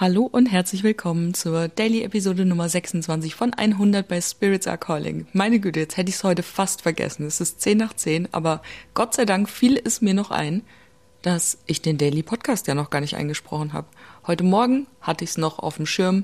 Hallo und herzlich willkommen zur Daily Episode Nummer 26 von 100 bei Spirits Are Calling. Meine Güte, jetzt hätte ich es heute fast vergessen. Es ist 10 nach 10, aber Gott sei Dank fiel es mir noch ein, dass ich den Daily Podcast ja noch gar nicht eingesprochen habe. Heute Morgen hatte ich es noch auf dem Schirm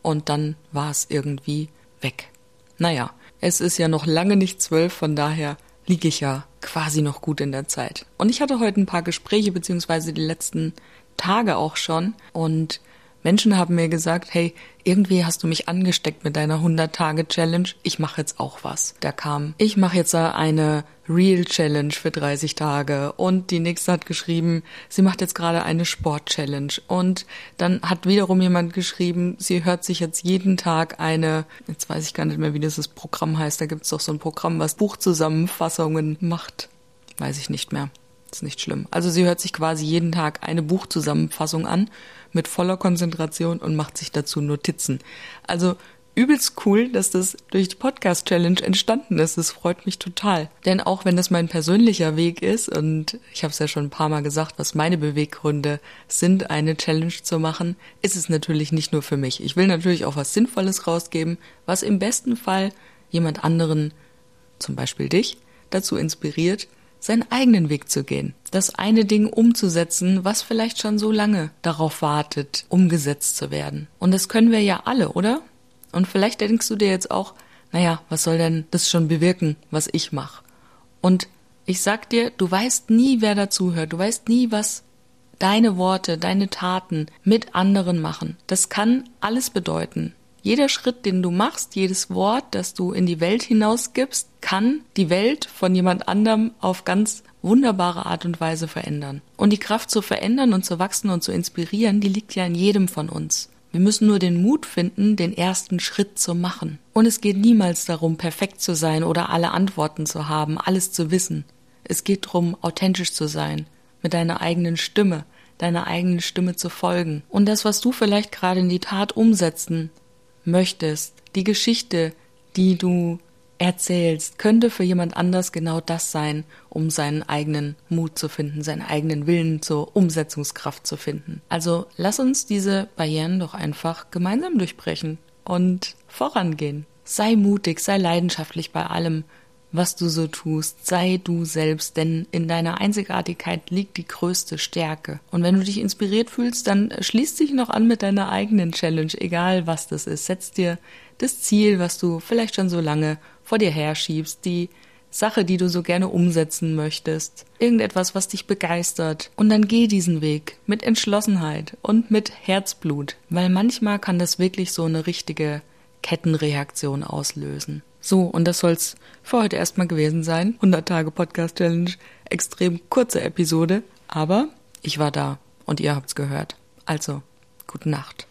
und dann war es irgendwie weg. Naja, es ist ja noch lange nicht zwölf, von daher liege ich ja quasi noch gut in der Zeit. Und ich hatte heute ein paar Gespräche, beziehungsweise die letzten Tage auch schon und Menschen haben mir gesagt, hey, irgendwie hast du mich angesteckt mit deiner 100-Tage-Challenge. Ich mache jetzt auch was. Da kam, ich mache jetzt eine Real Challenge für 30 Tage und die nächste hat geschrieben, sie macht jetzt gerade eine Sport Challenge und dann hat wiederum jemand geschrieben, sie hört sich jetzt jeden Tag eine, jetzt weiß ich gar nicht mehr, wie dieses Programm heißt, da gibt es doch so ein Programm, was Buchzusammenfassungen macht. Weiß ich nicht mehr. Ist nicht schlimm. Also sie hört sich quasi jeden Tag eine Buchzusammenfassung an mit voller Konzentration und macht sich dazu Notizen. Also übelst cool, dass das durch die Podcast Challenge entstanden ist. Das freut mich total. Denn auch wenn das mein persönlicher Weg ist und ich habe es ja schon ein paar Mal gesagt, was meine Beweggründe sind, eine Challenge zu machen, ist es natürlich nicht nur für mich. Ich will natürlich auch was Sinnvolles rausgeben, was im besten Fall jemand anderen, zum Beispiel dich, dazu inspiriert, seinen eigenen Weg zu gehen, das eine Ding umzusetzen, was vielleicht schon so lange darauf wartet, umgesetzt zu werden. Und das können wir ja alle, oder? Und vielleicht denkst du dir jetzt auch, naja, was soll denn das schon bewirken, was ich mache? Und ich sag dir, du weißt nie, wer dazuhört, du weißt nie, was deine Worte, deine Taten mit anderen machen. Das kann alles bedeuten. Jeder Schritt, den du machst, jedes Wort, das du in die Welt hinausgibst, kann die Welt von jemand anderem auf ganz wunderbare Art und Weise verändern. Und die Kraft zu verändern und zu wachsen und zu inspirieren, die liegt ja in jedem von uns. Wir müssen nur den Mut finden, den ersten Schritt zu machen. Und es geht niemals darum, perfekt zu sein oder alle Antworten zu haben, alles zu wissen. Es geht darum, authentisch zu sein, mit deiner eigenen Stimme, deiner eigenen Stimme zu folgen. Und das, was du vielleicht gerade in die Tat umsetzen möchtest, die Geschichte, die du erzählst, könnte für jemand anders genau das sein, um seinen eigenen Mut zu finden, seinen eigenen Willen zur Umsetzungskraft zu finden. Also lass uns diese Barrieren doch einfach gemeinsam durchbrechen und vorangehen. Sei mutig, sei leidenschaftlich bei allem, was du so tust. Sei du selbst, denn in deiner Einzigartigkeit liegt die größte Stärke. Und wenn du dich inspiriert fühlst, dann schließ dich noch an mit deiner eigenen Challenge, egal was das ist. Setz dir das Ziel, was du vielleicht schon so lange vor dir herschiebst, die Sache, die du so gerne umsetzen möchtest, irgendetwas, was dich begeistert. Und dann geh diesen Weg mit Entschlossenheit und mit Herzblut, weil manchmal kann das wirklich so eine richtige Kettenreaktion auslösen. So, und das soll's für heute erstmal gewesen sein. 100 Tage Podcast Challenge, extrem kurze Episode, aber ich war da und ihr habt's gehört. Also, gute Nacht.